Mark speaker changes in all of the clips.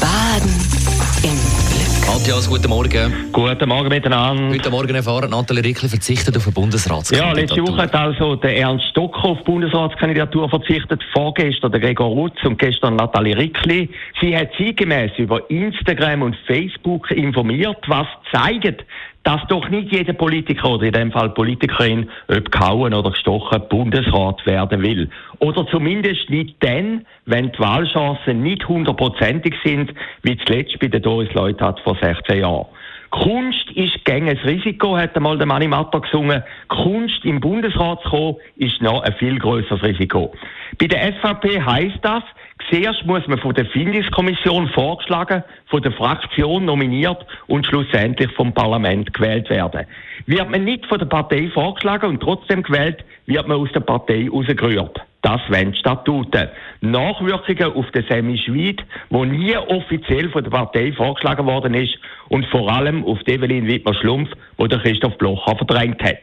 Speaker 1: Baden im Glück.
Speaker 2: Matthias, guten Morgen.
Speaker 3: Guten Morgen miteinander.
Speaker 2: Heute Morgen erfahren, Nathalie Rickli verzichtet auf eine
Speaker 3: Ja,
Speaker 2: Bundesratskandidatur.
Speaker 3: letzte Woche hat also der Ernst Stocker auf die Bundesratskandidatur verzichtet, vorgestern der Gregor Rutz und gestern Nathalie Rickli. Sie hat zeitgemäß über Instagram und Facebook informiert, was zeigt, dass doch nicht jeder Politiker oder in dem Fall Politikerin, ob gehauen oder gestochen, Bundesrat werden will. Oder zumindest nicht dann, wenn die Wahlchancen nicht hundertprozentig sind, wie zuletzt bei der Doris Leuthard vor 16 Jahren. Kunst ist gegen ein Risiko, hat einmal der Manni Matter gesungen. Kunst im Bundesrat zu kommen, ist noch ein viel größeres Risiko. Bei der SVP heisst das, zuerst muss man von der Findungskommission vorgeschlagen, von der Fraktion nominiert und schlussendlich vom Parlament gewählt werden. Wird man nicht von der Partei vorgeschlagen und trotzdem gewählt, wird man aus der Partei rausgerührt. Das die Statuten. Nachwirkungen auf den Semi Schweid, wo nie offiziell von der Partei vorgeschlagen worden ist und vor allem auf Evelyn Wittmer-Schlumpf, wo der Christoph Blocher verdrängt hat.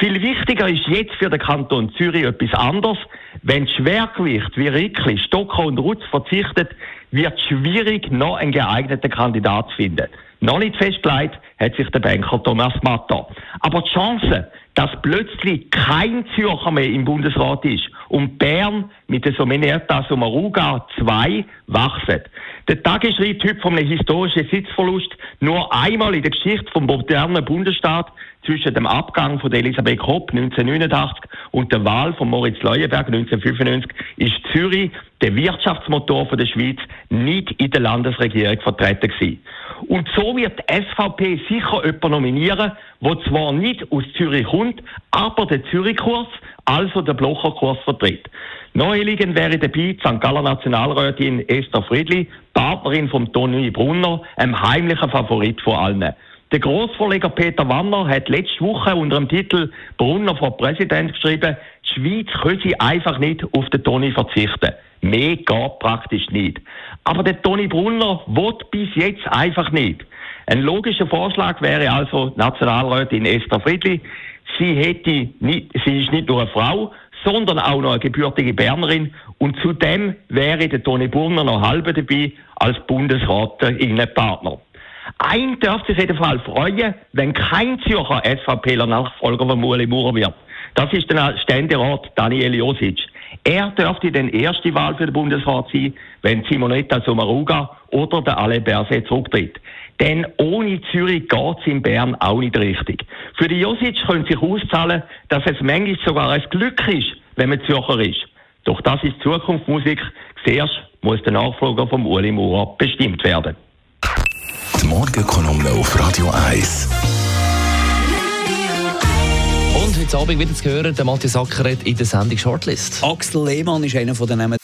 Speaker 3: Viel wichtiger ist jetzt für den Kanton Zürich etwas anderes. Wenn Schwergewicht wie Rickli, Stocker und Rutz verzichtet, wird schwierig, noch einen geeigneten Kandidat zu finden. Noch nicht festgelegt hat sich der Banker Thomas Matter. Aber die Chance, dass plötzlich kein Zürcher mehr im Bundesrat ist und Bern mit der Somenierta Sommaruga 2 wachsen. Der Tag schreibt heute von einem historischen Sitzverlust nur einmal in der Geschichte vom modernen Bundesstaat zwischen dem Abgang von Elisabeth Kopp 1989 und der Wahl von Moritz Leuenberg 1995 ist Zürich, der Wirtschaftsmotor der Schweiz, nicht in der Landesregierung vertreten gewesen. Und so wird die SVP sicher jemanden nominieren, der zwar nicht aus Zürich kommt, aber den Zürich-Kurs, also den Blocher-Kurs vertritt. Naheliegend wäre dabei die St. Galler Nationalrätin Esther Friedli, Partnerin von Toni Brunner, einem heimlichen Favorit von allen. Der Grossverleger Peter Wanner hat letzte Woche unter dem Titel Brunner vor Präsident geschrieben, die Schweiz könne einfach nicht auf den Toni verzichten. Mehr geht praktisch nicht. Aber der Toni Brunner will bis jetzt einfach nicht. Ein logischer Vorschlag wäre also Nationalrätin Esther Friedli. Sie hätte nicht, sie ist nicht nur eine Frau, sondern auch noch eine gebürtige Bernerin und zudem wäre der Toni Brunner noch halbe dabei als Bundesrat Innenpartner. Ein darf sich jedenfalls freuen, wenn kein Zürcher SVPler Nachfolger von Ueli Maurer wird. Das ist der Ständerat Daniel Josic. Er dürfte dann erste Wahl für den Bundesrat sein, wenn Simonetta Sommaruga oder der Ale Berset zurücktritt. Denn ohne Zürich geht's in Bern auch nicht richtig. Für die Josic könnte sich auszahlen, dass es manchmal sogar ein Glück ist, wenn man Zürcher ist. Doch das ist Zukunftsmusik. Zuerst muss der Nachfolger vom Uli Maurer bestimmt werden.
Speaker 4: Die Morgenkolumne auf Radio 1.
Speaker 2: heute Abend wieder zu hören, der Matthias Ackeret in der Sendung Shortlist.
Speaker 5: Axel Lehmann ist einer von den Namen.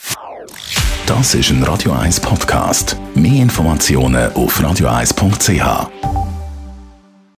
Speaker 4: Das ist ein Radio 1 Podcast. Mehr Informationen auf radio1.ch.